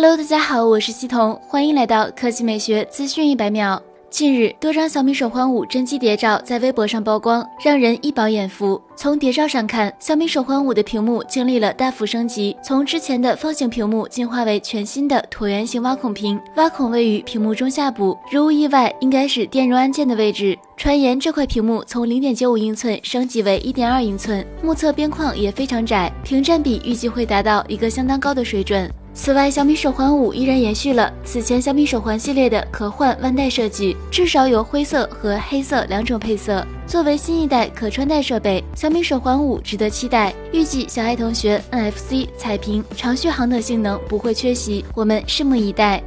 Hello，大家好，我是西彤，欢迎来到科技美学资讯一百秒。近日，多张小米手环五真机谍照在微博上曝光，让人一饱眼福。从谍照上看，小米手环五的屏幕经历了大幅升级，从之前的方形屏幕进化为全新的椭圆形挖孔屏，挖孔位于屏幕中下部，如无意外，应该是电容按键的位置。传言这块屏幕从零点九五英寸升级为一点二英寸，目测边框也非常窄，屏占比预计会达到一个相当高的水准。此外，小米手环五依然延续了此前小米手环系列的可换腕带设计，至少有灰色和黑色两种配色。作为新一代可穿戴设备，小米手环五值得期待。预计小爱同学 NFC 彩屏、长续航等性能不会缺席，我们拭目以待。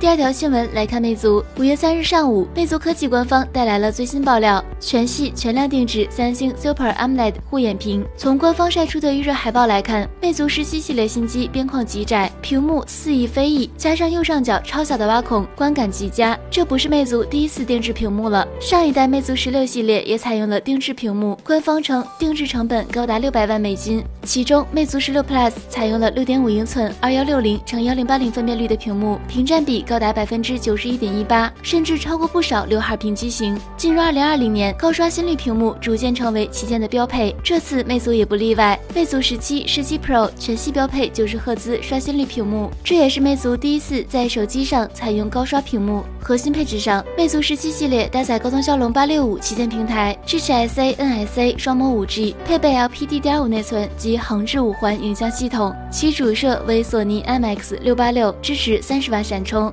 第二条新闻来看，魅族五月三日上午，魅族科技官方带来了最新爆料，全系全量定制三星 Super AMOLED 护眼屏。从官方晒出的预热海报来看，魅族十七系列新机边框极窄，屏幕似意非意，加上右上角超小的挖孔，观感极佳。这不是魅族第一次定制屏幕了，上一代魅族十六系列也采用了定制屏幕，官方称定制成本高达六百万美金。其中，魅族十六 Plus 采用了六点五英寸二幺六零乘幺零八零分辨率的屏幕，屏占比。高达百分之九十一点一八，甚至超过不少刘海屏机型。进入二零二零年，高刷新率屏幕逐渐成为旗舰的标配，这次魅族也不例外。魅族十七、十七 Pro 全系标配九十赫兹刷新率屏幕，这也是魅族第一次在手机上采用高刷屏幕。核心配置上，魅族十七系列搭载高通骁龙八六五旗舰平台，支持 SA、NSA 双模五 G，配备 LPDDR 五内存及横置五环影像系统，其主摄为索尼 IMX 六八六，支持三十瓦闪充。